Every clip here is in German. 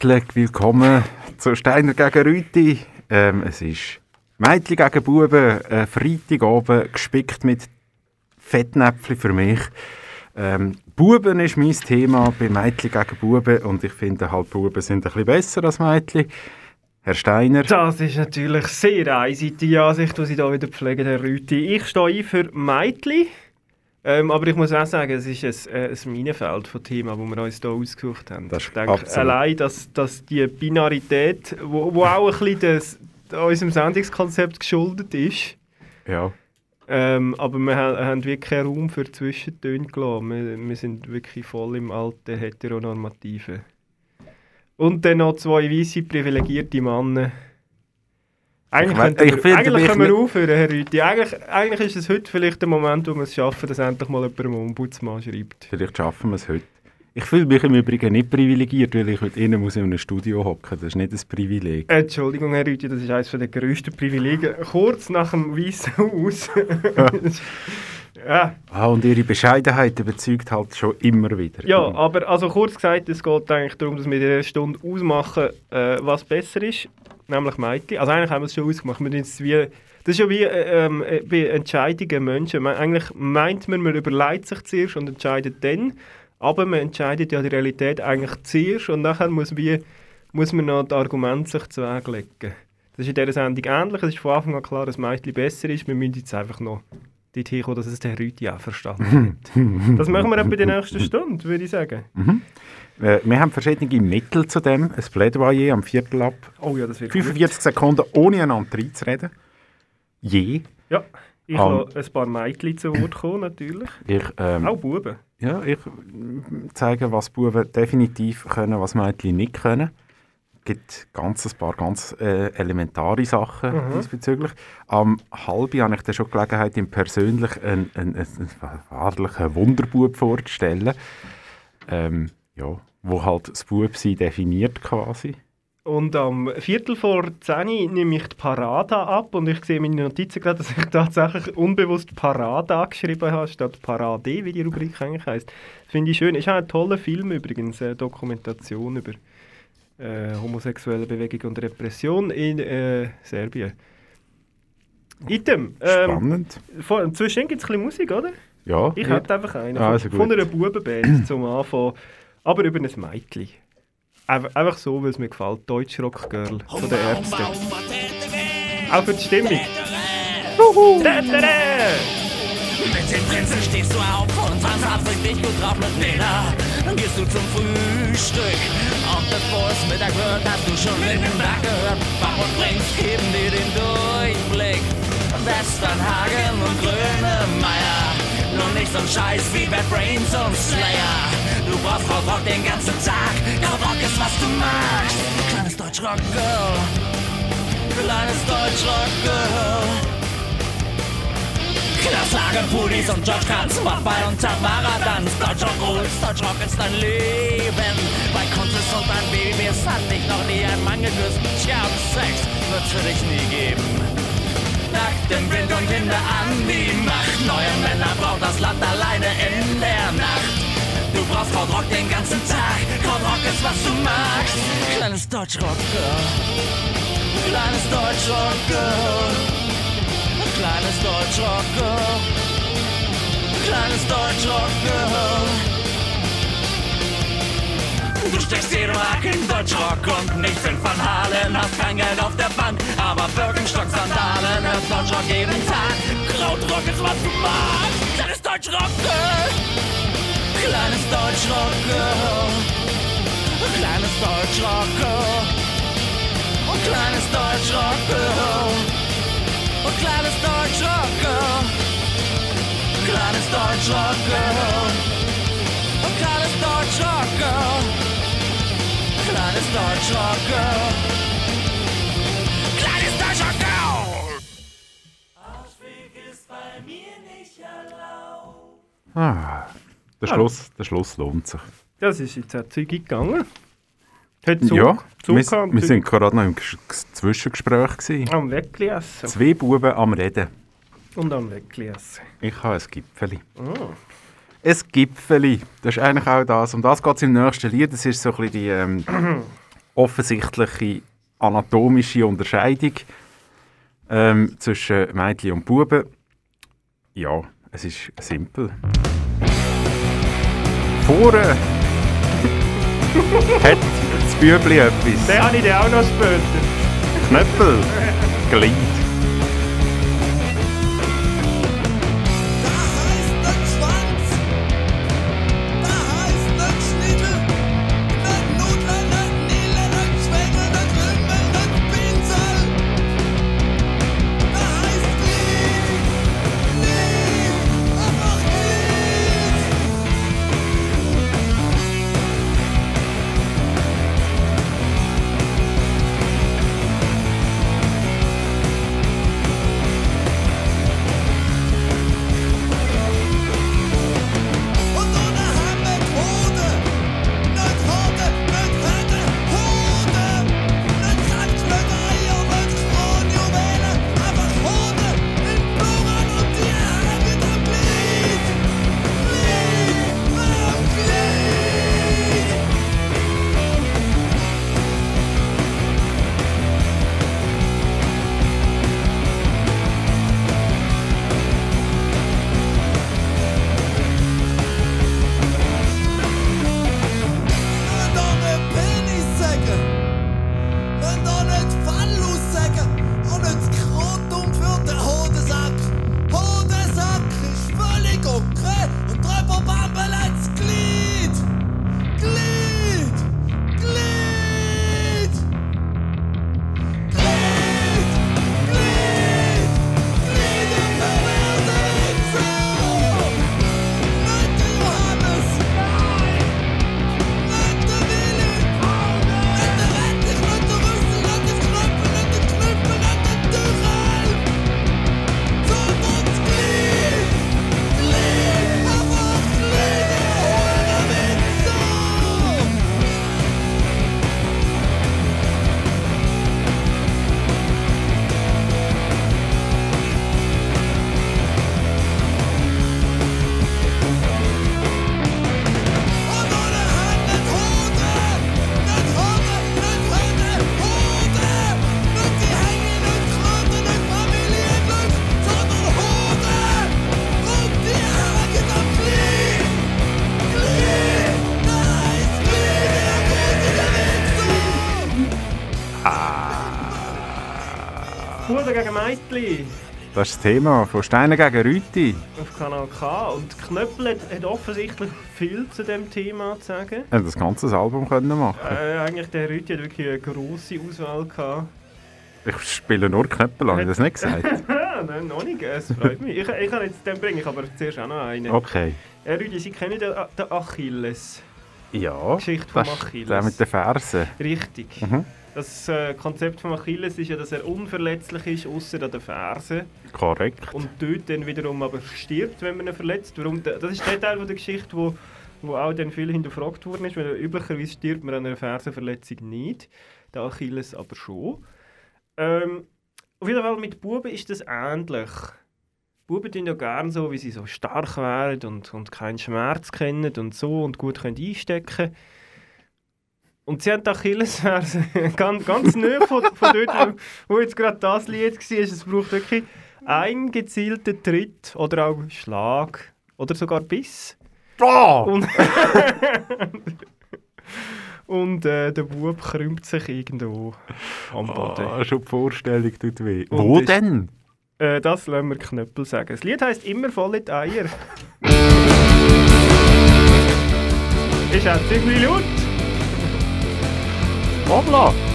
Zärtlich willkommen zu Steiner gegen Rüti. Ähm, es ist Mädchen gegen Buben, äh, Freitagabend, gespickt mit Fettnäpfchen für mich. Ähm, Buben ist mein Thema bei Mädchen gegen Buben und ich finde halt, Buben sind ein bisschen besser als Mädchen. Herr Steiner. Das ist natürlich sehr einseitige Ansicht, die Sie hier wieder pflegen, Herr Rüti. Ich stehe ein für Mädchen. Ähm, aber ich muss auch sagen, es ist ein, äh, ein Minenfeld von Themen, das wir uns hier ausgesucht haben. Das ich denke, absolut. allein, dass, dass die Binarität, wo, wo auch ein bisschen des, unserem Sendungskonzept geschuldet ist, Ja. ähm, aber wir ha- haben wirklich keinen Raum für Zwischentöne gelassen. Wir, wir sind wirklich voll im alten Heteronormativen. Und dann noch zwei weiße privilegierte Männer. Eigentlich, könnten ich wir, eigentlich können wir aufhören, Herr Rüthi. Eigentlich, eigentlich ist es heute vielleicht der Moment, wo wir es schaffen, dass endlich mal jemand einen Ombudsmann schreibt. Vielleicht schaffen wir es heute. Ich fühle mich im Übrigen nicht privilegiert, weil ich heute innen muss in einem Studio hocken. Das ist nicht ein Privileg. Entschuldigung, Herr Rüthi, das ist eines der grössten Privilegien. Kurz nach dem Weißen Haus. ja, Ah, und ihre Bescheidenheit überzeugt halt schon immer wieder. Ja, aber also kurz gesagt, es geht eigentlich darum, dass wir in dieser Stunde ausmachen, äh, was besser ist, nämlich Mädchen. Also eigentlich haben wir es schon ausgemacht. Wir jetzt wie, das ist ja wie äh, ähm, äh, bei Entscheidungen Menschen. Man, eigentlich meint man, man überlegt sich zuerst und entscheidet dann, aber man entscheidet ja die Realität eigentlich zuerst und nachher muss, wie, muss man noch die Argumente sich zuweglegen. Das ist in dieser Sendung ähnlich. Es ist von Anfang an klar, dass Mädchen besser ist. Wir müssen jetzt einfach noch dorthin kommen, dass es der Rüti auch verstanden hat. Das machen wir dann bei der nächsten Stunde, würde ich sagen. Äh, wir haben verschiedene Mittel zu dem. Ein Plädoyer am Viertel ab. Oh ja, das wird gut. 45 Sekunden ohne einander reinzureden. Je. Ja, ich lasse ein paar Mädchen zu Wort kommen, natürlich. Ich, ähm, Auch Buben. ja, ich zeige, was Buben definitiv können, was Mädchen nicht können. Es gibt ganz ein paar ganz äh, elementare Sachen Mhm. diesbezüglich. Am halben habe ich dann schon Gelegenheit, ihm persönlich einen, einen, einen, einen wahrlichen Wunderbub vorzustellen. Ähm, ja, wo halt das Bubsein definiert quasi. Und am Viertel vor 10 nehme ich die Parada ab und ich sehe in meinen Notizen gerade, dass ich tatsächlich unbewusst Parada geschrieben habe, statt Parade, wie die Rubrik eigentlich heisst. Das finde ich schön. Ist auch ein toller Film übrigens, eine Dokumentation über äh, homosexuelle Bewegung und Repression in äh, Serbien. Item. Ähm, Spannend. vor- Zwischendurch gibt es ein bisschen Musik, oder? Ja, Ich ja. hätte einfach einen. Ah, also von, einer Bubenband zum Anfang. Aber über ein Mädchen. Einfach, so, weil es mir gefällt. Deutschrock Girl von den Ärzten. Auch für die Stimmung. Tätere! Mit den Prinzen stehst du auf und hast richtig gut drauf mit Nena. Dann gehst du zum Frühstück und bevor es Mittag wird, hast du schon in den Berg gehört. Bach und Brings geben dir den Durchblick. Westernhagen. Ein Scheiß wie Bad Brains und Slayer. Du brauchst Krautrock den ganzen Tag. Krautrock ist, was du magst. Kleines Deutschrock-Girl. Kleines Deutschrock-Girl. Klasslage, Pudis und George Kranz, Mordball und Tamara Tanz. Deutschrock rules, Deutschrock ist dein Leben. Bei Kunst und ein Baby, es hat dich noch nie ein Mann geküsst. Tja, Sex wird's für dich nie geben. Nackt im Wind und Winde an die Macht. Neue Männer braucht das Land alleine in der Nacht. Du brauchst Krautrock den ganzen Tag. Krautrock ist, was du magst. Kleines Deutschrock-Girl. Kleines Deutschrock-Girl. Kleines Deutschrock-Girl. Kleines Deutschrock-Girl. Du steckst jeden Tag in Deutschrock und nichts in Van Halen. Hast kein Geld auf der Bank, aber Birkenstock-Sandalen. Hörst Deutschrock jeden Tag. Krautrock ist, was du magst. Kleines Deutschrock-Girl. Kleines Deutschrock-Girl. Kleines Deutschrock-Girl. Und kleines Deutschrock-Girl. Und kleines Deutschrock-Girl. Kleines Deutschrock-Girl. Ein kleines Deutschrock-Girl. Kleines Deutschrock-Girl. Kleines Deutschrock-Girl. Ah, der, Schluss, der Schluss lohnt sich. Das ist jetzt auch zügig gegangen. Hat Zug, ja, Zug wir, gehabt, wir sind gerade noch im Ges- Zwischengespräch. Gewesen. am Weckli essen. Zwei Buben am Reden. Und am Weckli essen. Ich habe ein Gipfeli. Oh. Ein Gipfeli, das ist eigentlich auch das. Um das geht es im nächsten Lied. Das ist so ein bisschen die ähm, offensichtliche anatomische Unterscheidung ähm, zwischen Mädchen und Buben. Ja, es ist simpel. Vorne hat das Bübli etwas. Den habe ich dann auch noch später. Knöppel, Glied. Meitli Das ist das Thema von Steiner gegen Rüti. auf Kanal K. Und Knöppel hat, hat offensichtlich viel zu dem Thema zu sagen. Haben das ganze Album können machen Äh, eigentlich der Rüti hat wirklich eine grosse Auswahl gehabt. Ich spiele nur Knöppel, habe ich das nicht gesagt? Nein, noch nicht, es freut mich. Ich, ich kann jetzt den bringen, ich aber zuerst auch noch einen. Okay. Ja, Rüdi, Sie kennen den, den Achilles. Ja, Geschichte von das ist Achilles. der mit den Fersen. Richtig. Mhm. Das äh, Konzept von Achilles ist ja, dass er unverletzlich ist, außer an den Fersen. Korrekt. Und dort dann wiederum aber stirbt, wenn man ihn verletzt. Warum? Das ist der Teil von der Geschichte, wo, wo auch dann viel hinterfragt worden ist. Weil üblicherweise stirbt man an einer Fersenverletzung nicht. Der Achilles aber schon. Ähm, auf jeden Fall mit Buben ist das ähnlich. Buben tun ja gerne so, wie sie so stark wären und, und keinen Schmerz kennen und so und gut können einstecken Und sie haben die Achillesferse ganz, ganz nah von, von dort, wo, jetzt gerade das Lied war. Es braucht wirklich einen gezielten Tritt oder auch Schlag oder sogar Biss. Oh! Und, und äh, der Bub krümmt sich irgendwo am Boden. Ah, schon die Vorstellung tut weh. Und Wo ist- denn? Äh, das lassen wir Knöppel sagen. Das Lied heisst «Immer voll in die Eier». ist auch ziemlich laut. Hoppla!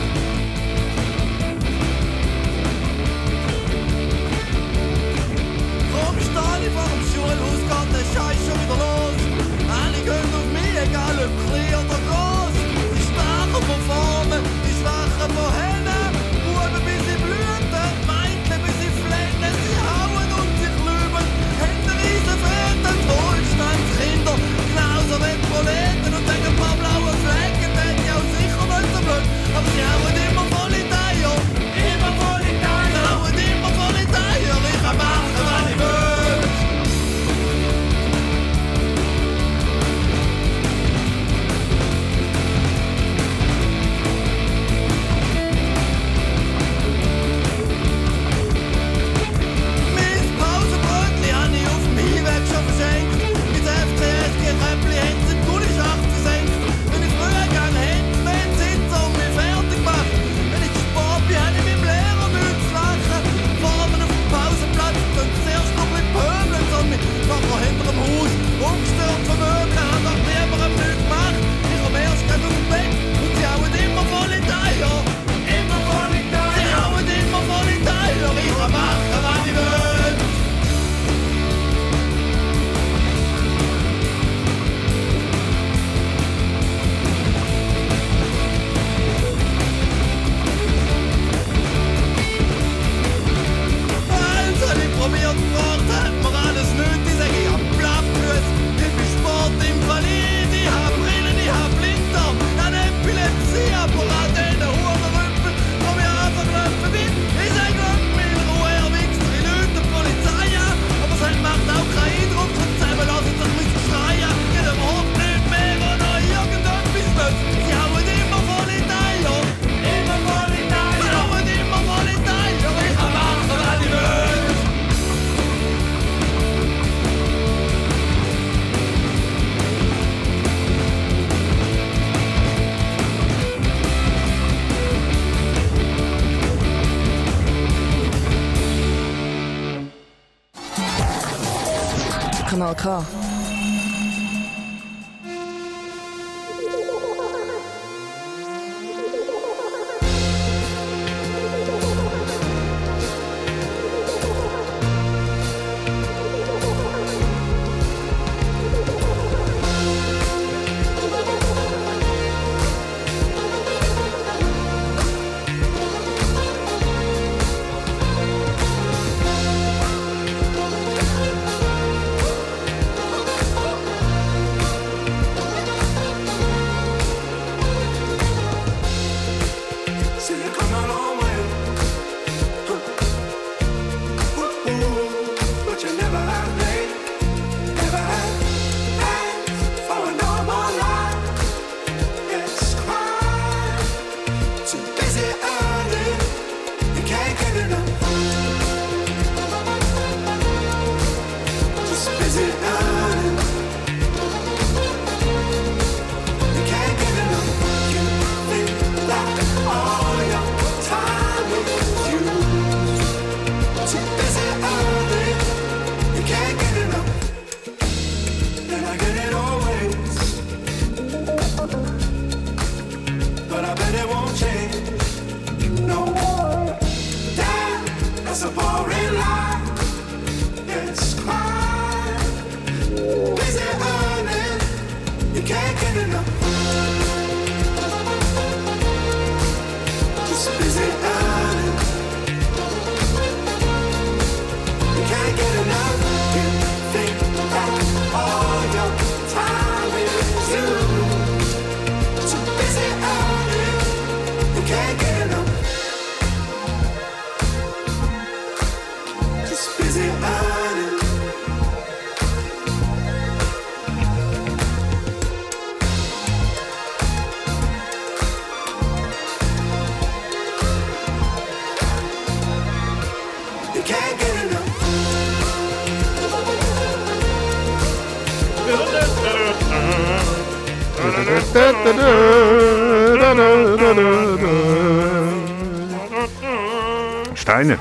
Steiner,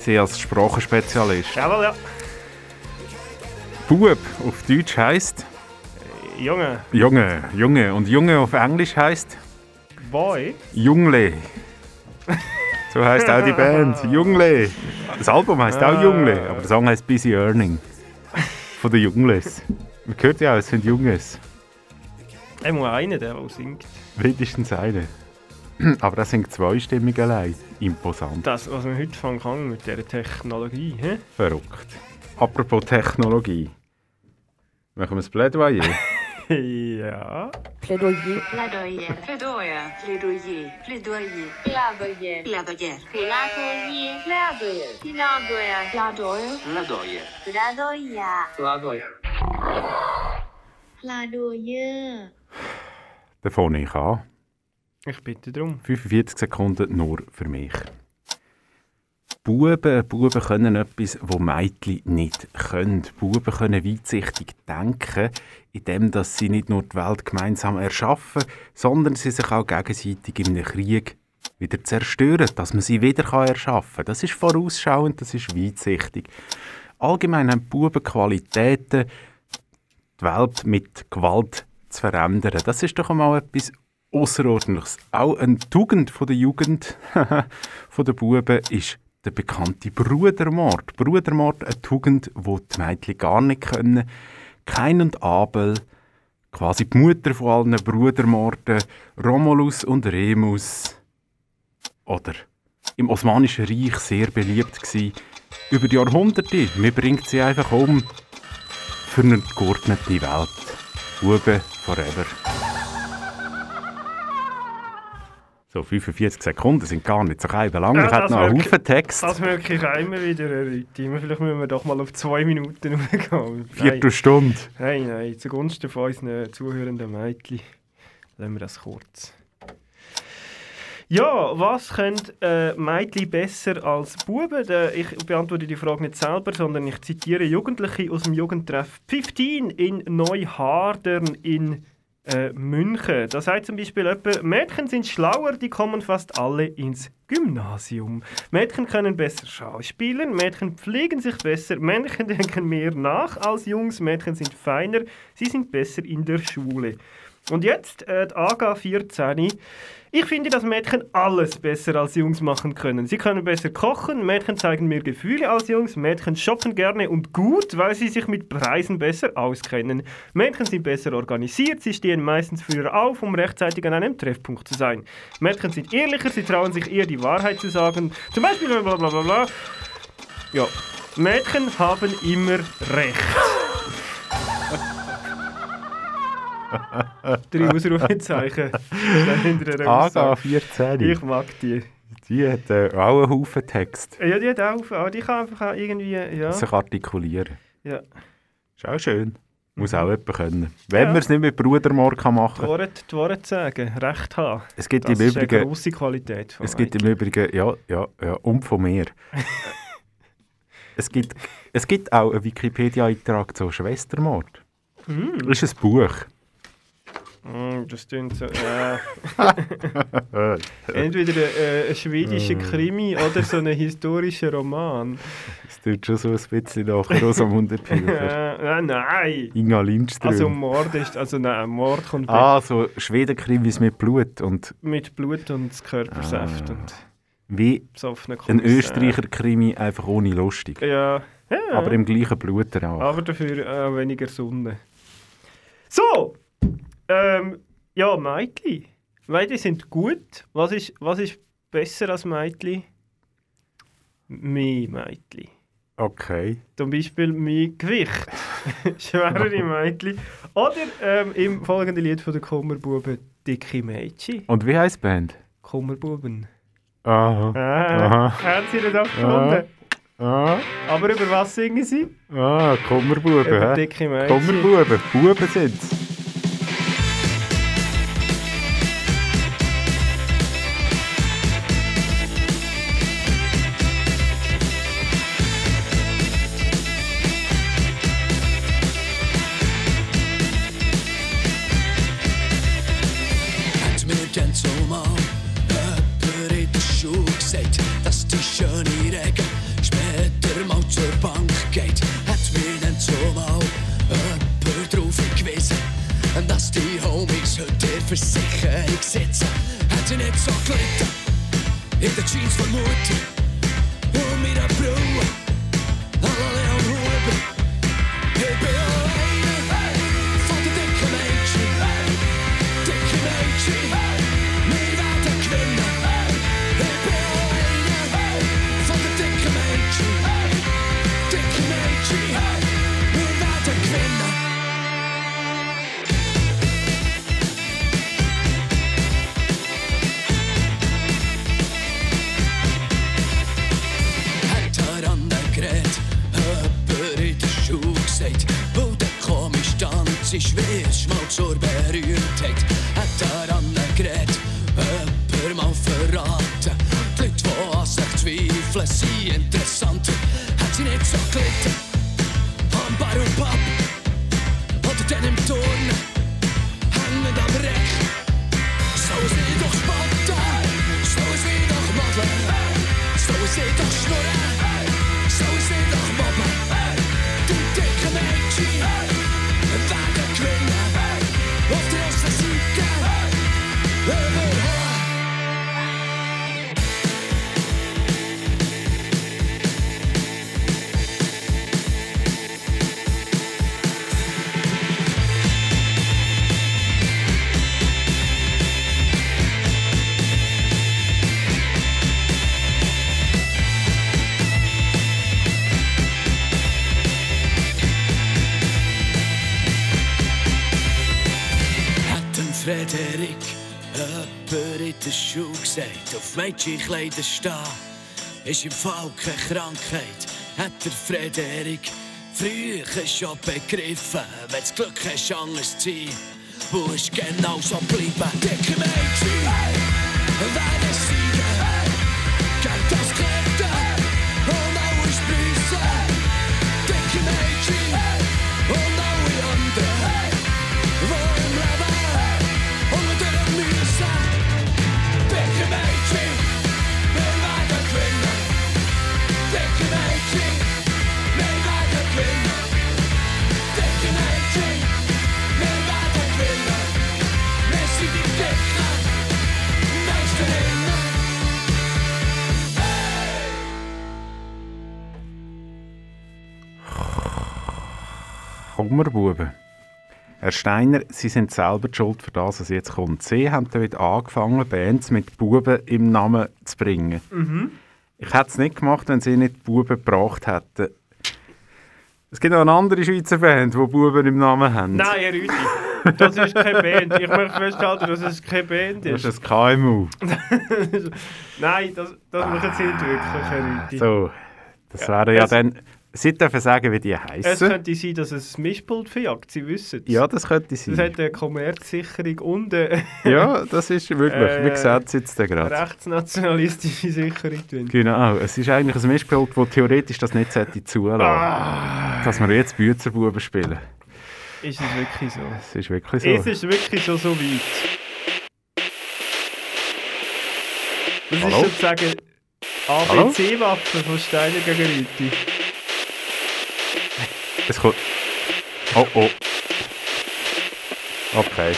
Sie als Sprachenspezialist. Jawohl, ja. Bub auf Deutsch heisst Junge, Junge, Junge. Und Junge auf Englisch heisst Boy. Jungle. So heisst auch die Band. Jungle. Das Album heisst auch Jungle, aber der Song heisst Busy Earning. Von den Jungles. Man hört ja auch, es sind Junges. Ich muss einer, der, der singt. Mindestens eine. Aber das sind zweistimmig allein. Imposant. Das, was man heute fangen kann mit dieser Technologie. He? Verrückt. Apropos Technologie. Machen wir das Plädoyer? ja. Plädoyer. Plädoyer. Plädoyer. Plädoyer. Plädoyer. Plädoyer. Plädoyer. Plädoyer. Plädoyer. Plädoyer. Plädoyer. Plädoyer. Dann fange ich an. Ich bitte darum. 45 Sekunden nur für mich. Buben, Buben können etwas, was Mädchen nicht können. Buben können weitsichtig denken, indem dass sie nicht nur die Welt gemeinsam erschaffen, sondern sie sich auch gegenseitig in einem Krieg wieder zerstören, dass man sie wieder kann erschaffen kann. Das ist vorausschauend, das ist weitsichtig. Allgemein haben Buben Qualitäten, die Welt mit Gewalt zu verändern. Das ist doch einmal etwas Außerordentliches. Auch eine Tugend von der Jugend, von der Buben, ist der bekannte Brudermord. Brudermord, eine Tugend, die die Mädchen gar nicht können. Kain und Abel, quasi die Mutter von allen Brudermorden, Romulus und Remus. Oder im Osmanischen Reich sehr beliebt gsi über die Jahrhunderte. Man bringt sie einfach um für eine geordnete Welt. Buben forever. So, 45 Sekunden sind gar nicht so lang. Ja, ich hätte noch einen Haufen Text. Das merke ich auch immer wieder, Herr Rüthi. Vielleicht müssen wir doch mal auf zwei Minuten. Nein, Viertelstunde. nein, nein, zugunsten von unseren zuhörenden Mädchen lassen wir das kurz. Ja, was können äh, Mädchen besser als Buben? Der- Ich beantworte die Frage nicht selber, sondern ich zitiere Jugendliche aus dem Jugendtreff 15 in Neuhardern in äh, München. Da sagt zum Beispiel jemand, Mädchen sind schlauer, die kommen fast alle ins Gymnasium. Mädchen können besser schauspielen, Mädchen pflegen sich besser, Mädchen denken mehr nach als Jungs, Mädchen sind feiner, sie sind besser in der Schule. Und jetzt äh, die AGA 14. Ich finde, dass Mädchen alles besser als Jungs machen können. Sie können besser kochen, Mädchen zeigen mehr Gefühle als Jungs, Mädchen shoppen gerne und gut, weil sie sich mit Preisen besser auskennen. Mädchen sind besser organisiert, sie stehen meistens früher auf, um rechtzeitig an einem Treffpunkt zu sein. Mädchen sind ehrlicher, sie trauen sich eher die Wahrheit zu sagen. Zum Beispiel bla bla bla bla. Ja, Mädchen haben immer recht. Drei Ausrufezeichen. Aga Aussage. 14. Ich mag die. Die hat äh, auch einen Haufen Text. Ja, die hat auch, aber die kann einfach auch irgendwie, ja. Sich artikulieren. ja. Ist auch schön. Muss auch jemand können. Wenn Ja. man es nicht mit Brudermord kann Die machen Worte, die Worte sagen, Recht haben. Es gibt Das im ist eine grosse Qualität von es gibt Mike. im Übrigen, ja, ja, ja, und von mir. es, gibt, es gibt auch einen Wikipedia-Eintrag zu Schwestermord. Hm. Das ist ein Buch. Mm, das klingt so, ja. Entweder ein, äh, ein schwedischer Krimi oder so ein historischer Roman. Das tut schon so ein bisschen nach Rosamunde Pilcher. Äh, äh, nein! Inga Lindström. Also Mord ist, also nein, Mord kommt ah, so Schwedenkrimis mit Blut und mit Blut und Körpersaft Ah. und wie ein. Österreicher-Krimi, einfach ohne lustig. Ja, ja. Aber im gleichen Blut auch. Aber dafür äh, weniger Sonne. So! Ähm, ja, Meitli. Meitli sind gut. Was ist, was ist besser als Meitli? Mehr Meitli. Okay. Zum Beispiel mein Gewicht. Schwerere Meitli. Oder ähm, im folgenden Lied von der Kummerbuben Dicke Mädchen. Und wie heisst die Band? Kummerbuben. Aha. Ah, Aha. haben Sie das auch gefunden? Ah, Aber über was singen Sie? ah Kummerbuben. Über hä? dicke Mädchen. Kummerbuben. Buben sind's. Zur Berühmtheit. Hat er an der Gerät jemand mal verraten, die Leute, die an sich zweifeln, sind interessanter. Hat sie gesagt, auf Mädchenkleider stehen ist im Fall keine Krankheit. Hat der Frederik früher schon begriffen, wenn das Glück hast, anders zu sein, musst genau so bleiben. Dicke Mädchen, werden Sommerbuben. Herr Steiner, Sie sind selber schuld für das, was jetzt kommt. Sie haben damit angefangen, Bands mit Buben im Namen zu bringen. Ich hätte es nicht gemacht, wenn Sie nicht Buben gebracht hätten. Es gibt noch eine andere Schweizer Band, die Buben im Namen haben. Nein, Herr Rüti, das ist keine Band. Ich möchte festhalten, dass es keine Band Das ist. ist ein KMU. Nein, das, das machen Sie nicht wirklich, Herr Rüti. So, das Ja, wäre ja dann... Sie dürfen sagen, wie die Es heißen. könnte sein, dass es ein Mischpult verjagt, Sie wissen es. Ja, das könnte Das sein. hat eine Kommerzsicherung und eine Ja, das ist wirklich. Äh, Wie sieht es jetzt gerade? rechtsnationalistische Sicherung drin. Genau, es ist eigentlich ein Mischbild, das theoretisch das nicht zulassen Ah, Dass wir jetzt Büzerbuben spielen. ist es wirklich so? Es ist wirklich so. Es ist wirklich schon so weit. Das Hallo? ist sozusagen? ABC-Waffe von Steiner gegen Rüti. Es kommt. Oh oh. Okay.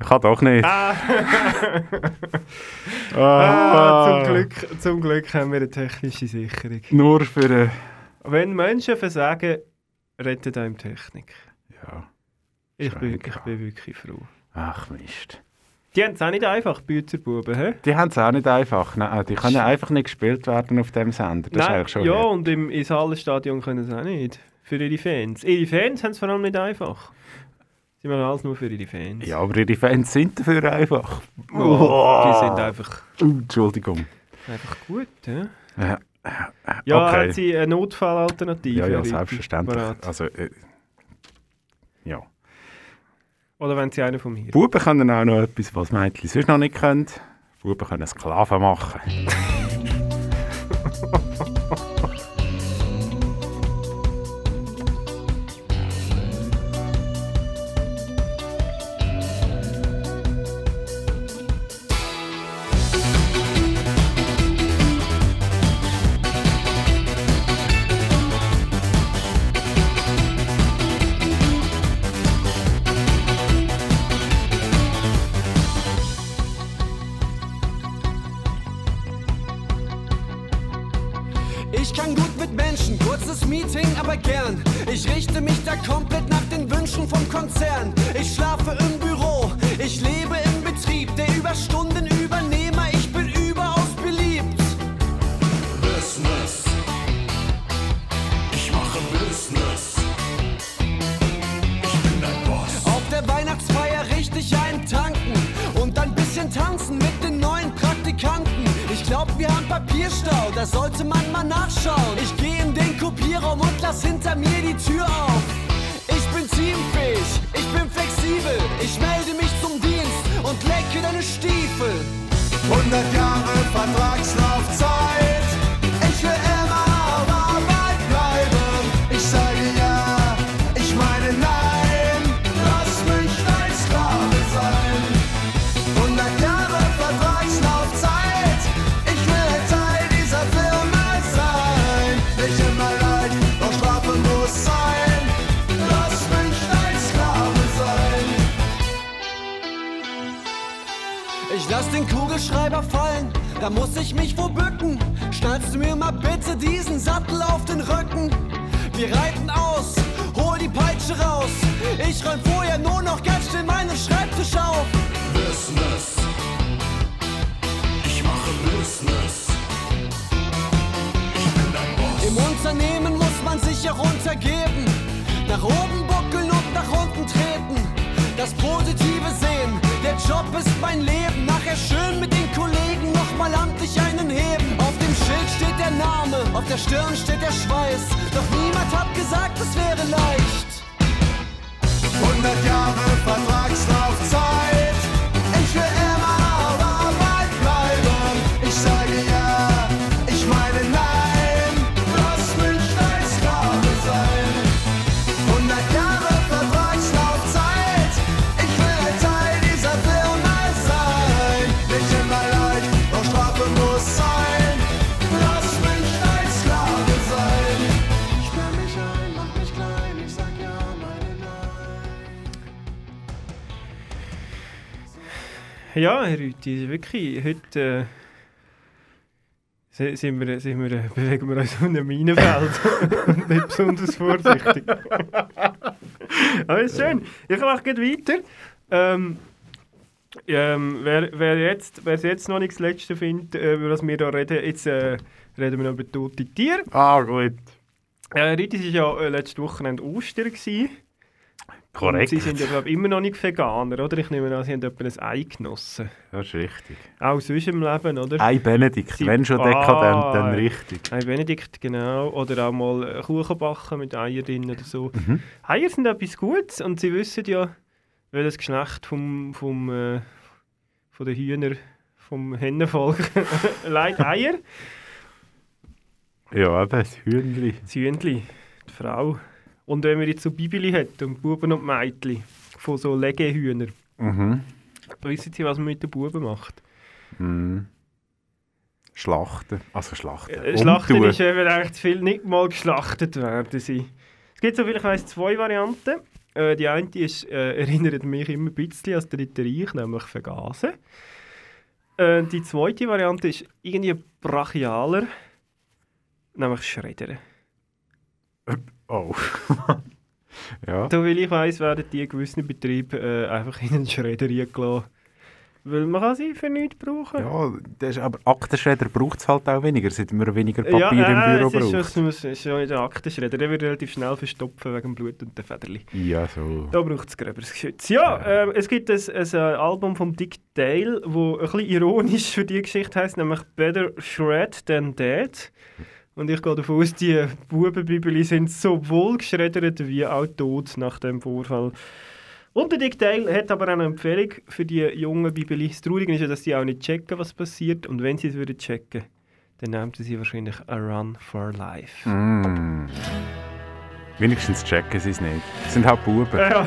Ich kann doch nicht. Ah, Ah, ah, zum, Glück, zum Glück haben wir eine technische Sicherung. Nur für. Äh, Wenn Menschen versagen, rettet einem Technik. ja. Ich bin, ich bin wirklich froh. Ach Mist. Die haben es auch nicht einfach, die Büzerbuben, hä? Die haben es auch nicht einfach. Nein, die können einfach nicht gespielt werden auf dem Sender. Das Nein, schon ja, weird. und im, Salenstadion können sie auch nicht. Für ihre Fans. Ihre Fans haben es vor allem nicht einfach. Sie machen alles nur für ihre Fans. Ja, aber ihre Fans sind dafür einfach. Oh, die sind einfach, Entschuldigung. einfach gut. Ja, Ja, ja okay. hat sie eine Notfallalternative? Ja, ja, selbstverständlich. Also, äh, ja. Oder wenn sie einer von mir? Buben können auch noch etwas, was Mädchen sonst noch nicht können. Buben können Sklaven machen. Wir reiten aus, hol die Peitsche raus. Ich räum vorher nur noch ganz schnell meinen Schreibtisch auf. Business. Ich mache Business. Ich bin dein Boss. Im Unternehmen muss man sich heruntergeben. Nach oben buckeln und nach unten treten. Das Positive sehen, der Job ist mein Leben. Nachher schön mit den Kollegen nochmal amtlich einen heben. Auf Schild steht der Name, auf der Stirn steht der Schweiß. Doch niemand hat gesagt, es wäre leicht. 100 Jahre Vertragslaufzeit. Ja, Herr Rüthi, wirklich, heute... Äh, Si- Sind wir, sind wir, bewegen wir uns in einem Minenfeld und nicht besonders vorsichtig. Aber ist schön. Ich mache gleich weiter. Ähm, ähm, wer, wer, jetzt, wer jetzt noch nicht das Letzte findet, äh, über was wir hier reden, jetzt äh, reden wir noch über tote Tiere. Ah, gut. Äh, Ritis war ja äh, letztes Wochenende Ostern. Gewesen. Korrekt. Und sie sind ja glaub, immer noch nicht Veganer, oder? Ich nehme an, sie haben etwa ein Ei genossen. Das ist richtig. Auch sonst im Leben, oder? Ei Benedikt, Sie- wenn schon Ah. dekadent, dann richtig. Ei Benedikt, genau. Oder auch mal Kuchen backen mit Eier drin oder so. Mhm. Eier sind etwas Gutes und sie wissen ja, welches Geschlecht vom, vom, äh, von den Hühner, vom Hennenvolk leidet Eier. Ja, eben, das Hühnli. Das Hühnli, die Frau. Und wenn man jetzt so Bibeli hat und Buben und Mädchen von so Legehühnern, Mhm. wissen Sie, was man mit den Buben macht? Mhm. Schlachten. Also Schlachten. Äh, Schlachten Umtun. ist eben eigentlich zu viel nicht mal geschlachtet werden. Sie. Es gibt, soviel ich weiss, zwei Varianten. Äh, die eine ist, äh, erinnert mich immer ein bisschen an das Dritte Reich, nämlich Vergasen. Äh, die zweite Variante ist irgendwie brachialer, nämlich Schreddern. Oh. ja. Soviel ich weiss, werden die gewissen Betriebe äh, einfach in einen Schredder reingelassen. Weil man kann sie für nichts brauchen. Ja, das ist, aber Aktenschredder braucht es halt auch weniger, seit man weniger Papier ja, im Büro braucht. muss- es ist schon der Aktenschredder. Der wird relativ schnell verstopfen wegen Blut und den Federli. Ja, so. Da braucht es gröberes Geschütz. Ja, äh, es gibt ein, ein, äh, Album von Dick Dale, das ein bisschen ironisch für die Geschichte heißt, nämlich Better Shred Than Dead. Und ich gehe davon aus, die Bubenbibeli sind sowohl geschreddert wie auch tot nach dem Vorfall. Und der Dick Dale hat aber auch eine Empfehlung für die jungen Bibeli. Das Traurige ist ja, dass sie auch nicht checken, was passiert. Und wenn sie es würden checken, dann nehmen sie wahrscheinlich A Run for Life. Mm. Wenigstens checken sie es nicht. Es sind halt Buben. Ja.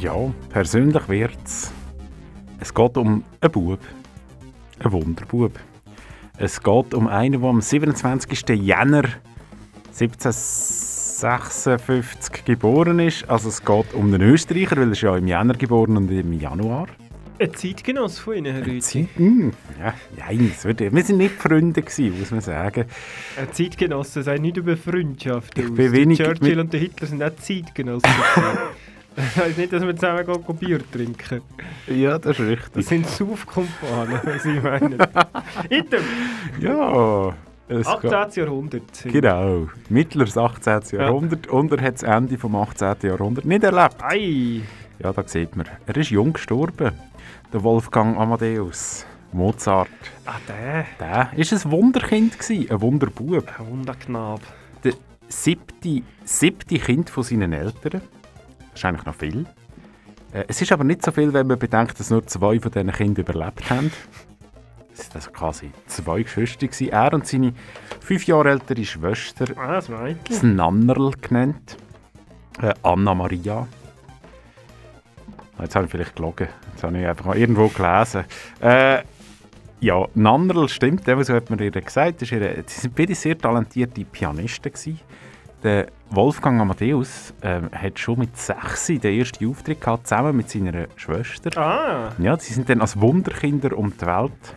Ja, persönlich wird's. Es geht um einen Bub. Ein Wunderbub. Es geht um einen, der am 27. Jänner 1956 geboren ist. Also es geht um einen Österreicher, weil er ist ja im Jänner geboren und im Januar. Ein Zeitgenosse von Ihnen, Herr Rüthi. Hm, ja, nein, wir sind nicht Freunde gewesen, muss man sagen. Ein Zeitgenosse sagt nicht über Freundschaft Ich aus. bin wenig Churchill mit- und der Hitler sind auch Zeitgenossen. heisst nicht, dass wir zusammen gehen, Bier trinken. Ja, das ist richtig. Das sind Saufkumpanen, was ich meine. Item, Ja, es 18. Jahrhundert. Genau, mittleres 18. Jahrhundert und er hat das Ende vom 18. Jahrhundert nicht erlebt. Ei! Ja, da sieht man. Er ist jung gestorben, der Wolfgang Amadeus. Mozart. Ah, der. Der war ein Wunderkind, gewesen, ein Wunderbub. Ein Wunderknab. Der siebte, siebte Kind von seinen Eltern. Das ist eigentlich noch viel. Äh, Es ist aber nicht so viel, wenn man bedenkt, dass nur zwei von diesen Kindern überlebt haben. Es sind also quasi zwei Geschwister. gewesen. Er und seine fünf Jahre ältere Schwester, Ah, das Nannerl genannt. Äh, Anna Maria. Jetzt habe ich vielleicht gelogen. Jetzt habe ich einfach mal irgendwo gelesen. Äh, ja, Nannerl stimmt, so hat man ihr gesagt. Das ist ihre, sie sind beide sehr talentierte Pianisten. Gewesen. Der Wolfgang Amadeus ähm, hat schon mit sechs den ersten Auftritt gehabt, zusammen mit seiner Schwester. Ah, Ja, sie sind dann als Wunderkinder um die Welt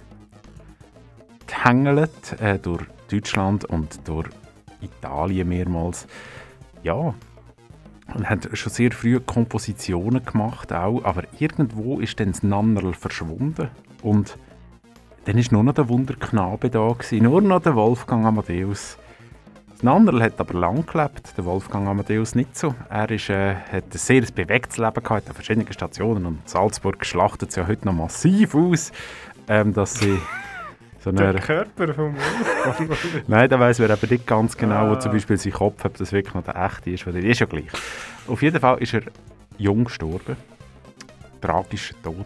gehängelt, äh, durch Deutschland und durch Italien mehrmals. Ja, und haben schon sehr früh Kompositionen gemacht auch, aber irgendwo ist dann das Nannerl verschwunden und dann ist nur noch der Wunderknabe da gewesen, nur noch der Wolfgang Amadeus. Nannerl hat aber lang gelebt, der Wolfgang Amadeus nicht so. Er ist, äh, hat ein sehr bewegtes Leben gehabt an verschiedenen Stationen und Salzburg schlachtet es ja heute noch massiv aus, ähm, dass sie so der Körper vom Wolfgang. Nein, da weiss man eben nicht ganz genau, wo Ah. zum Beispiel sein Kopf, ob das wirklich noch der echte ist. Oder ist ja gleich. Auf jeden Fall ist er jung gestorben. Tragischer Tod.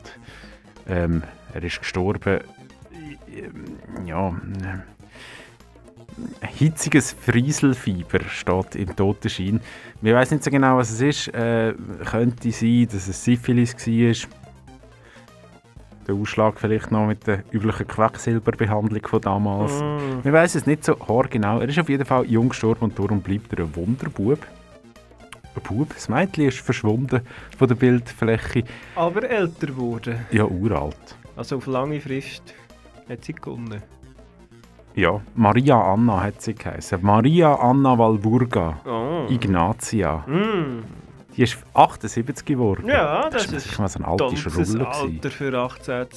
Ähm, er ist gestorben. ähm, Ja. Hitziges Frieselfieber steht im Totenschein. Wir wissen nicht so genau, was es ist. Äh, könnte sein, dass es Syphilis war. Der Ausschlag vielleicht noch mit der üblichen Quecksilberbehandlung von damals. Mm. Wir wissen es nicht so haargenau. Er ist auf jeden Fall jung gestorben und darum bleibt er ein Wunderbub. Ein Bub. Das Mädchen ist verschwunden von der Bildfläche. Aber älter geworden. Ja, uralt. Also auf lange Frist hat sie gewonnen. Ja, Maria Anna hat sie geheißen. Maria Anna Walburga Oh. Ignatia. Mm. Die ist 78 geworden. Ja, das, ist ist mal so ein alter stolzes Schruller. gewesen. Alter für 18.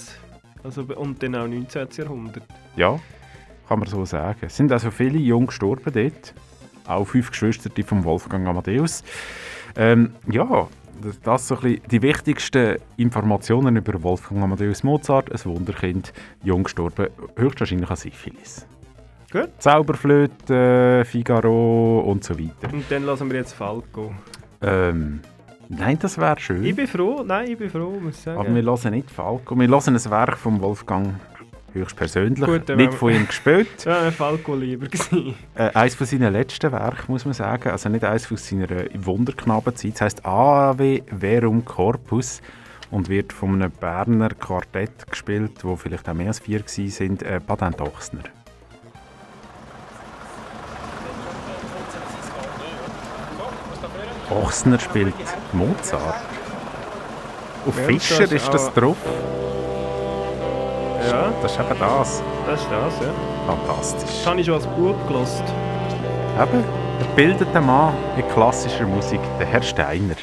Also, und dann auch 19. Jahrhundert. Ja, kann man so sagen. Es sind also viele jung gestorben dort. Auch fünf Geschwister die vom Wolfgang Amadeus. Ähm, ja, das, das so ein bisschen die wichtigsten Informationen über Wolfgang Amadeus Mozart. Ein Wunderkind, jung gestorben, höchstwahrscheinlich an Syphilis. Gut. Zauberflöte, Figaro und so weiter. Und dann lassen wir jetzt Falco. Ähm, nein, das wäre schön. Ich bin froh, nein, ich bin froh, muss ich sagen. Aber wir hören nicht Falco. Wir hören ein Werk von Wolfgang höchstpersönlich. Gut, nicht von ihm gespielt. Ja, Falco lieber gewesen. Äh, eines von seinen letzten Werken, muss man sagen. Also nicht eines von seiner äh, Wunderknabenzeit. Es heisst Ave Verum Corpus und wird von einem Berner Quartett gespielt, wo vielleicht auch mehr als vier gewesen sind. Äh, Patent Ochsner. Ochsner spielt Mozart. Auf Ja, Fischer das ist das auch- drauf. Ja, Das ist eben das. das ist das, ja. Fantastisch. Das habe ich schon als Bub gelost. Eben, ein bildeter Mann in klassischer Musik, der Herr Steiner.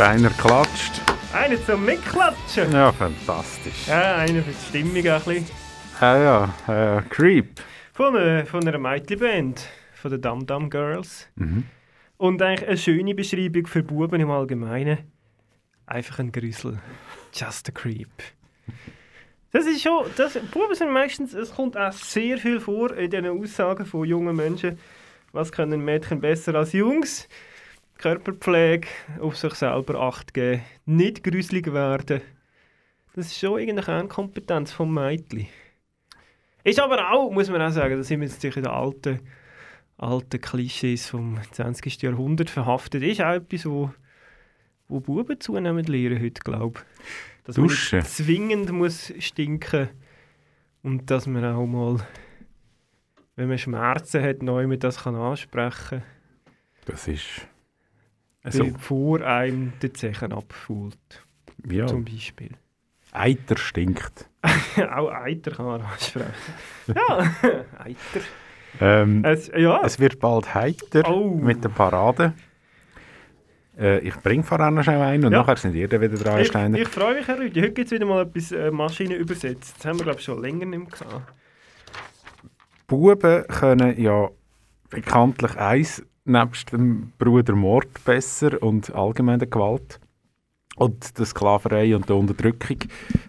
Steiner klatscht. Einer zum Mitklatschen. Ja, fantastisch. Ja, einer für die Stimmung ein bisschen. Ja, ja, äh, Creep. Von einer, von einer Mädchenband, von den Dum Dum Girls. Mhm. Und eigentlich eine schöne Beschreibung für Buben im Allgemeinen. Einfach ein Grüssel. Just a creep. Das ist schon, das, Buben sind meistens, es kommt auch sehr viel vor in diesen Aussagen von jungen Menschen. Was können Mädchen besser als Jungs? Körperpflege, auf sich selber Acht geben, nicht gruselig werden. Das ist schon irgendeine Kernkompetenz vom Mädchen. Ist aber auch, muss man auch sagen, da sind wir jetzt in den alten, alten Klischees vom 20. Jahrhundert verhaftet. Ist auch etwas, wo, wo Buben zunehmend lernen heute, glaube ich. Dass man Duschen. nicht zwingend muss stinken und dass man auch mal, wenn man Schmerzen hat, neu mit das kann ansprechen Das ist kann, so. bevor einem der Zechen abfuhlt. Ja. Zum Beispiel. Eiter stinkt. auch Eiter kann man ansprechen. ja, Eiter. Ähm, Es, ja. es wird bald heiter Oh. mit der Parade. Äh, ich bringe vorher noch schnell ein und Ja. nachher sind ihr wieder dran, Ich, ich freue mich, Herr Rüdi. Heute gibt es wieder mal etwas äh, Maschinen übersetzt. Das haben wir, glaube ich, schon länger nicht mehr gehabt. Buben können ja bekanntlich eins nebst dem Bruder Mord besser und allgemeine Gewalt und der Sklaverei und der Unterdrückung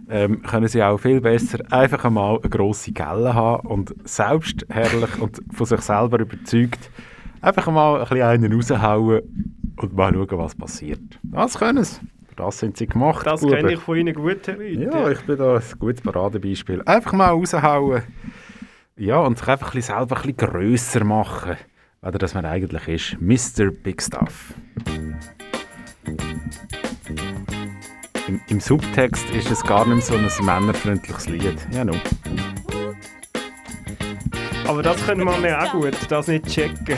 ähm, können sie auch viel besser einfach einmal eine grosse Gelle haben und selbstherrlich und von sich selber überzeugt einfach einmal ein bisschen einen raushauen und mal schauen, was passiert. Das können sie. Das sind sie gemacht. Das kenne ich von Ihnen gut, Herr. Ja, ich bin da ein gutes Paradebeispiel. Einfach mal raushauen. Ja, und sich einfach ein bisschen selber ein bisschen grösser machen, oder dass man eigentlich ist. Mr. Big Stuff. Im, Im Subtext ist es gar nicht so ein männerfreundliches Lied. Ja, no. Aber das können wir mir auch gut, das nicht checken.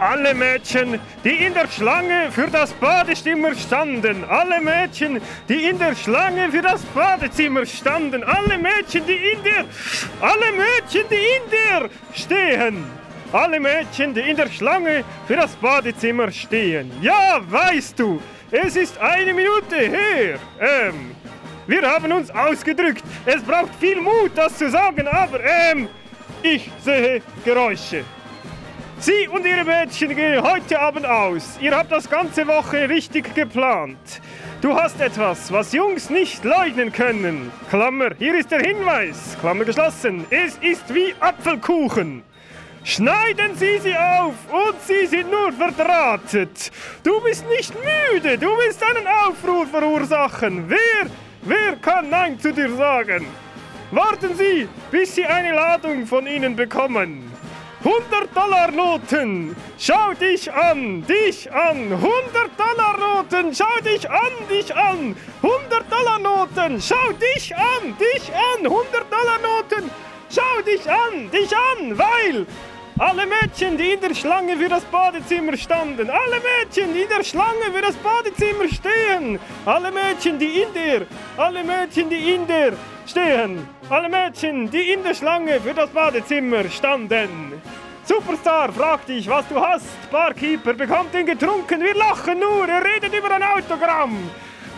Alle Mädchen, die in der Schlange für das Badezimmer standen. Alle Mädchen, die in der Schlange für das Badezimmer standen. Alle Mädchen, die in der... Alle Mädchen, die in der stehen. Alle Mädchen, die in der Schlange für das Badezimmer stehen. Ja, weißt du, es ist eine Minute her. Ähm, wir haben uns ausgedrückt. Es braucht viel Mut, das zu sagen, aber ähm, ich sehe Geräusche. Sie und Ihre Mädchen gehen heute Abend aus. Ihr habt das ganze Woche richtig geplant. Du hast etwas, was Jungs nicht leugnen können. Klammer, hier ist der Hinweis. Klammer geschlossen. Es ist wie Apfelkuchen. Schneiden Sie sie auf und Sie sind nur verdrahtet. Du bist nicht müde, du willst einen Aufruhr verursachen. Wer, wer kann Nein zu dir sagen? Warten Sie, bis Sie eine Ladung von ihnen bekommen. 100 Dollar Noten, schau dich an, dich an. 100 Dollar Noten, schau dich an, dich an. 100 Dollar Noten, schau dich an, dich an. 100 Dollar Noten, schau dich an, dich an, weil alle Mädchen, die in der Schlange für das Badezimmer standen, alle Mädchen, die in der Schlange für das Badezimmer stehen, alle Mädchen, die in der, alle Mädchen, die in der stehen, alle Mädchen, die in der Schlange für das Badezimmer standen. Superstar fragt dich, was du hast. Barkeeper bekommt ihn getrunken. Wir lachen nur. Er redet über ein Autogramm.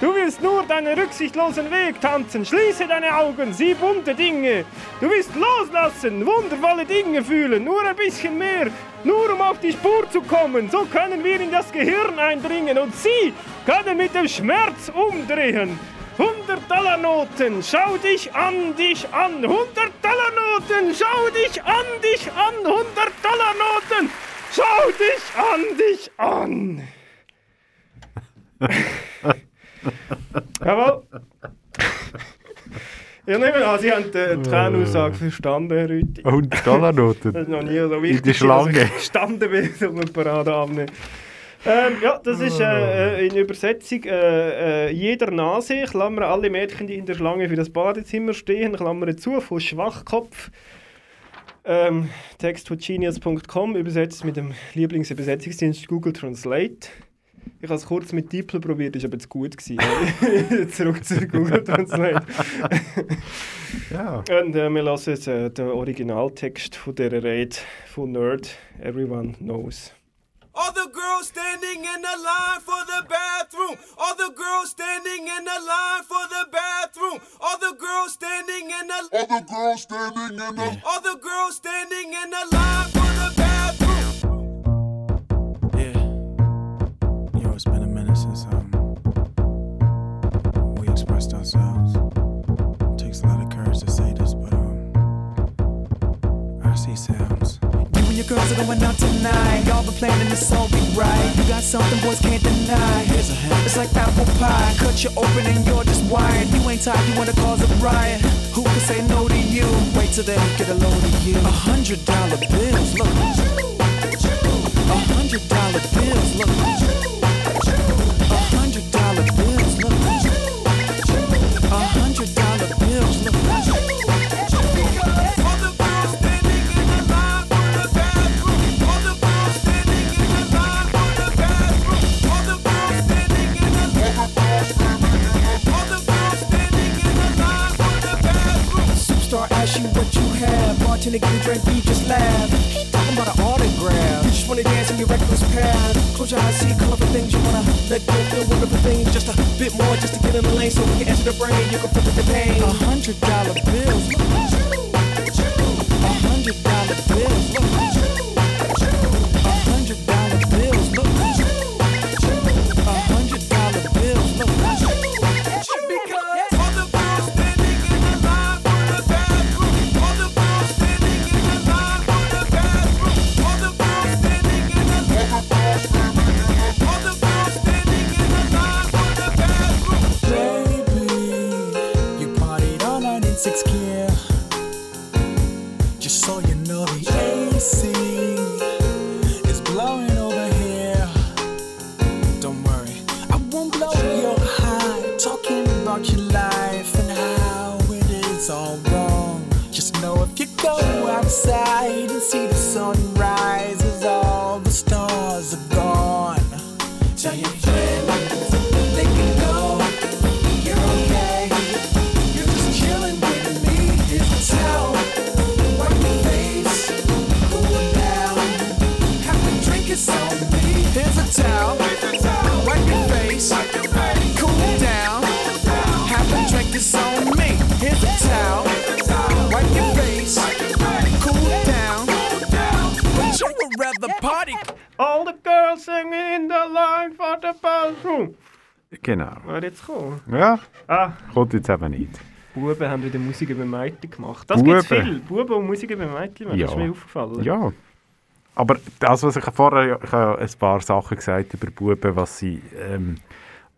Du willst nur deinen rücksichtslosen Weg tanzen. Schließe deine Augen, sieh bunte Dinge. Du willst loslassen, wundervolle Dinge fühlen. Nur ein bisschen mehr. Nur um auf die Spur zu kommen. So können wir in das Gehirn eindringen und sie können mit dem Schmerz umdrehen. 100 Dollar Noten, schau dich an, dich an. 100 Dollar Noten, schau dich an, dich an. 100 Dollar Noten, schau dich an, dich an. Jawohl. Ja, nehmen wir an, Sie haben die die Tränenaussage verstanden, Herr Rüthi. Und Dollarnoten. Das ist noch nie so In wichtig. der Schlange. ich gestanden bin, um eine Parade abnehmen. Ähm, ja, das ist äh, äh, in Übersetzung äh, äh, jeder Nase, Klammer alle Mädchen, die in der Schlange für das Badezimmer stehen, Klammer zu, von Schwachkopf. Ähm, Text von genius.com, übersetzt mit dem Lieblingsübersetzungsdienst Google Translate. Ich habe es kurz mit Diepel probiert, ist aber zu gut gewesen. Zurück zu Google Translate. Ja. Und äh, wir lassen jetzt äh, den Originaltext von dieser Rede von Nerd Everyone Knows. All the girls standing in the line for the bathroom. All the girls standing in the line for the bathroom. All the girls standing in the All the girls standing in the All the girls standing in the line your girls are going out tonight. Y'all been planning this all be right. You got something boys can't deny. Here's a hint. It's like apple pie. Cut you open and you're just wired. You ain't tired, you wanna cause a riot. Who can say no to you? Wait till they get a load of you. A hundred dollar bills, look. A hundred dollar bills, look. A hundred dollar bills, Bartender get a drink, you just laugh. Talking about an autograph. You just wanna dance in your reckless path. Close your eyes, see colorful things you wanna let go, feel wonderful things. Just a bit more, just to get in the lane, so we can enter the brain. You can feel the pain. A hundred dollar bills. A hundred dollar bills. A line for the bathroom. Genau. Wer jetzt kommen? Ja, Ah, kommt jetzt eben nicht. Buben haben wieder Musik über Mädchen gemacht. Das gibt's Buben. viel. Buben und Musik über Mädchen. Das ist mir aufgefallen. Ja. Aber das, was ich vorher ich habe ein paar Sachen gesagt über Buben, was sie ähm,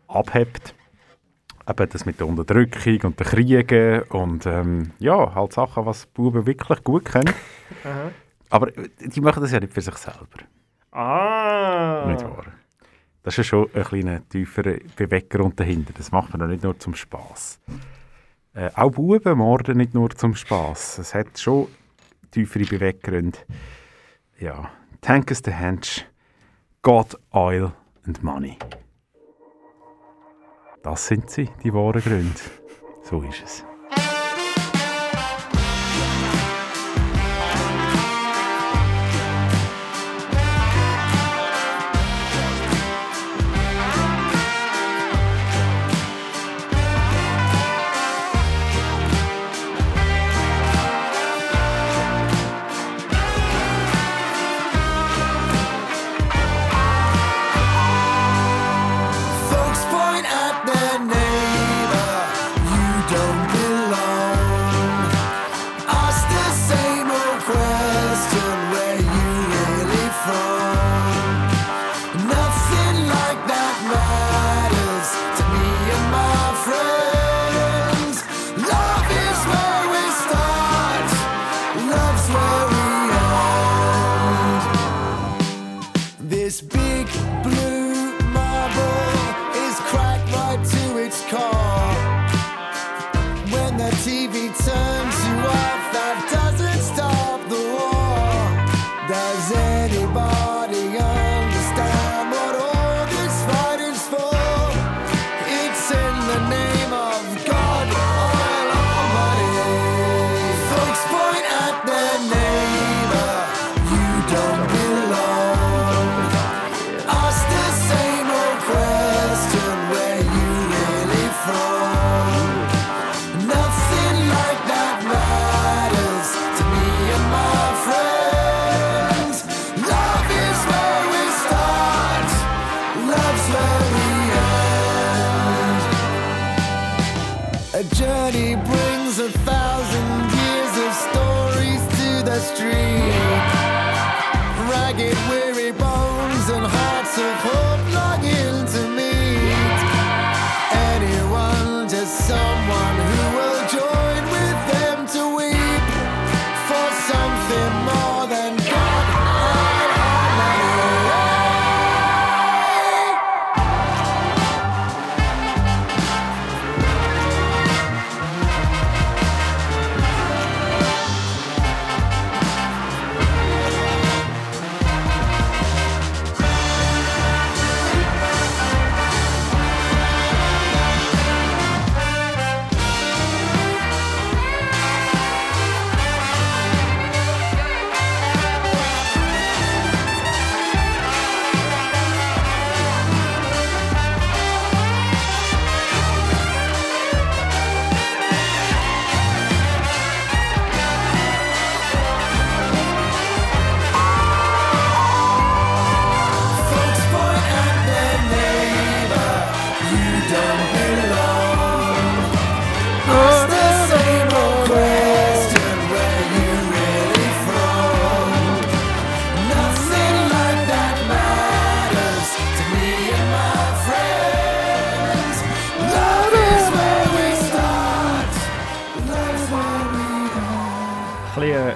abhebt. Eben das mit der Unterdrückung und den Kriegen und ähm, ja, halt Sachen, was Buben wirklich gut können. Aha. Aber äh, die machen das ja nicht für sich selber. Ah. Nicht wahr? Das ist ja schon ein kleiner tieferer Beweggrund dahinter. Das macht man doch nicht nur zum Spaß. Äh, auch Buben morden nicht nur zum Spaß. Es hat schon tiefere Beweggründe. Ja, Tank is the Hench, God, Oil and Money. Das sind sie, die wahren Gründe. So ist es.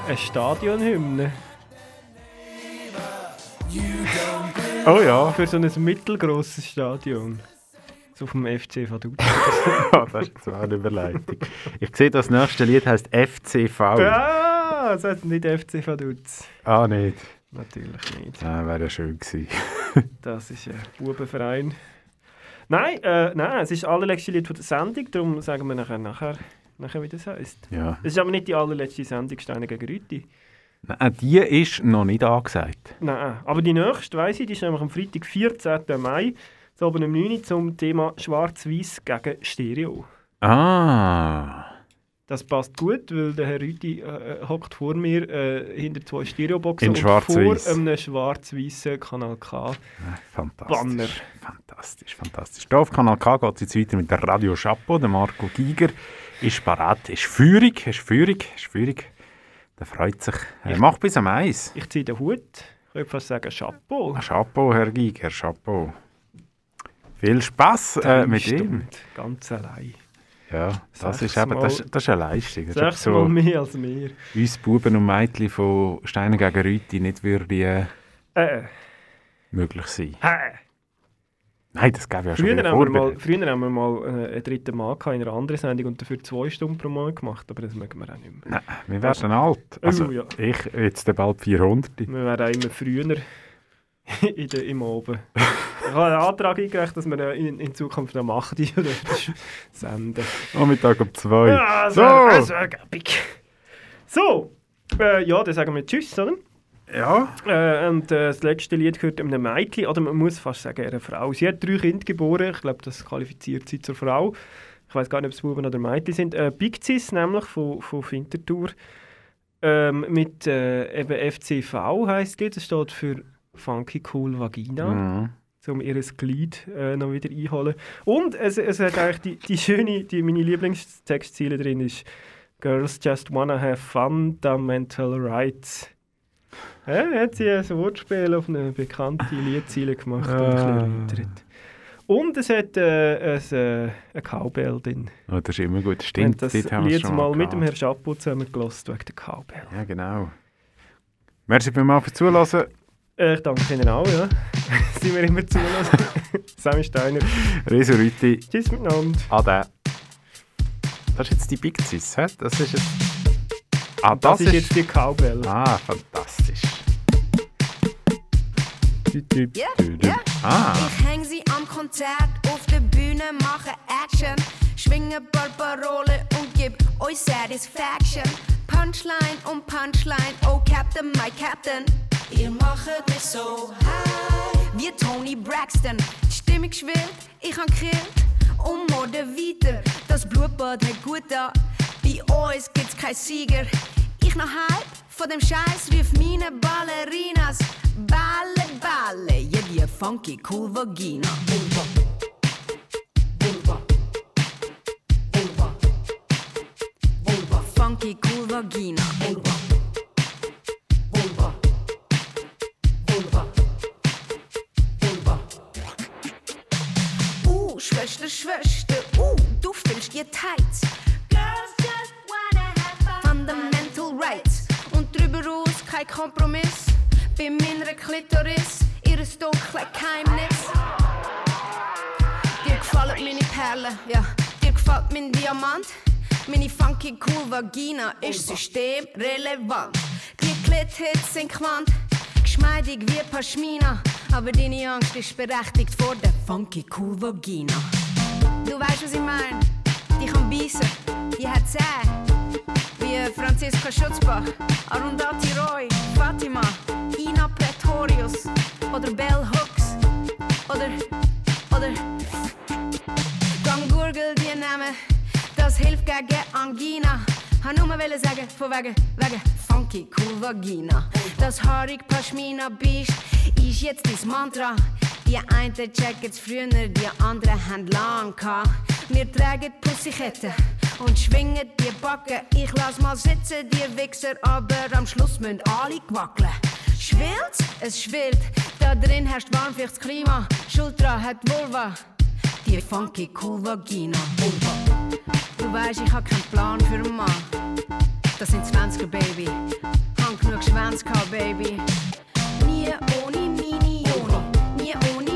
Eine Stadionhymne. Oh ja. Für so ein mittelgrosses Stadion. So vom FC Vaduz. das ist auch eine Überleitung. Ich sehe, das nächste Lied heißt FCV. ah, das heißt nicht FC Vaduz. Ah, nicht. Natürlich nicht. Ah, wäre ja schön gewesen. Das ist ein Bubenverein. Nein, äh, nein, es ist das allerletzte Lied von der Sendung, darum sagen wir nachher, nachher, nachher wie das heisst. Ja. Es ist aber nicht die allerletzte Sendung Steine gegen Rüti. Nein, die ist noch nicht angesagt. Nein, aber die nächste, weiss ich, die ist nämlich am Freitag, 14. Mai, so oben um 9 Uhr zum Thema Schwarz-Weiß gegen Stereo. Ah. Das passt gut, weil der Herr Rüti äh, hockt vor mir äh, hinter zwei Stereoboxen In und schwarz-weiß. vor einem schwarz-weißen Kanal K. Fantastisch. Banner. Fantastisch, fantastisch. Hier auf Kanal K geht es jetzt weiter mit der Radio Chapeau. Der Marco Giger ist parat, ist Führung, ist Führung, ist Führung. Der freut sich. Er macht bis am Eis. Ich ziehe den Hut. Ich würde fast sagen Chapeau. Chapeau, Herr Giger, Chapeau. Viel Spaß äh, mit ihm. Ganz allein. Ja, das ist, Sechsmal- eben, das, ist- das ist eine Leistung. Das ist eben Sechsmal mehr als mir. uns Buben und Mädchen von Steiner gegen Rüti nicht würde äh, Äh, möglich sein. hä? Nein, das gäbe ja schon Früher wieder haben, wir mal, früher haben wir mal äh, einen dritten Mann in einer anderen Sendung und dafür zwei Stunden pro Monat gemacht, aber das mögen wir auch nicht mehr. Nein, wir werden alt. Also, Oh, ja. ich jetzt bald 400. Wir werden auch immer früher in der, im Oben. Ich habe einen Antrag eingereicht, dass wir in, in Zukunft noch machen, die oder senden. Nachmittag um 2. Ja, so! so. Gäbig. So, äh, ja, dann sagen wir Tschüss, oder? Ja. Äh, und äh, das letzte Lied gehört einem Mädchen, oder man muss fast sagen, einer Frau. Sie hat drei Kinder geboren, ich glaube, das qualifiziert sie zur Frau. Ich weiß gar nicht, ob es Buben oder Mädchen sind. Äh, Big Cis, nämlich von, von Winterthur. Ähm, mit äh, eben FCV heisst die, das steht für Funky Cool Vagina. Mhm. Um ihr Glied äh, noch wieder einholen. Und es, es hat eigentlich die, die schöne, die, meine Lieblingstextziele drin ist Girls just wanna have fundamental rights. Ja, hat sie ein Wortspiel auf eine bekannte Liedziele gemacht und ein bisschen Ah. erweitert. Und es hat äh, ein, äh, ein Cowbell drin. Oh, das ist immer gut. Wir haben Stimmt, das dort haben wir es Lied mal mal mit dem. Herrn Chapeau zusammen gelost wegen der Cowbell. Ja, genau. Merci vielmals fürs Zuhören. Äh, ich danke Ihnen auch, ja. Sind wir immer zulassen. Sammy Steiner. Reso Rüti. Tschüss miteinander. Ade. Das ist jetzt die Big Cis, hä? Das ist jetzt... Ah, Das, ist jetzt die Cowbell. Ah, fantastisch. Ja, ja. Ah. Ich häng sie am Konzert auf der Bühne, mache Action, schwinge Barbarole und gib euch Satisfaction. Punchline um Punchline, oh Captain, my Captain. Ihr macht mich so high. Wie Tony Braxton, die Stimmung schwillt, ich han grillt und morde weiter. Das Blutbad hat gut da, bei uns gibt's keinen Sieger. Ich noch halb von dem Scheiß rief meine Ballerinas. Balle, Balle, je wie yeah, funky, cool Vagina. Boom, boom. funky cool Vagina. Meine funky cool Vagina ist systemrelevant. Die Klithits sind Quant, geschmeidig wie Pashmina. Aber deine Angst ist berechtigt vor der funky cool Vagina. Du weißt, was ich mein? Die kann beißen, die hat Zähne. Wie Franziska Schutzbach, Arundhati Roy, Fatima, Ina Pretorius oder Bell Hooks oder, oder Gang Gurgel die Namen, das hilft gegen Angina. Han nur mal wollen sagen, von wegen, wegen funky cool Vagina. Das haarig Pashmina Biest ist jetzt dein Mantra. Die einen checken's früher, die anderen haben lang gehabt. Wir tragen Pussyketten und schwingen die Backen. Ich lass mal sitzen, die Wichser, aber am Schluss müssen alle wackeln. Schwillt? Es schwillt. Da drin herrscht warmflichtes Klima. Schultra hat Vulva. Die funky cool Vagina. Du weißt, ich hab keinen Plan für einen Mann. Das sind 20er, Baby. Hab genug Schwänze gehabt, Baby. Nie ohne Mini, Joni. Nie ohne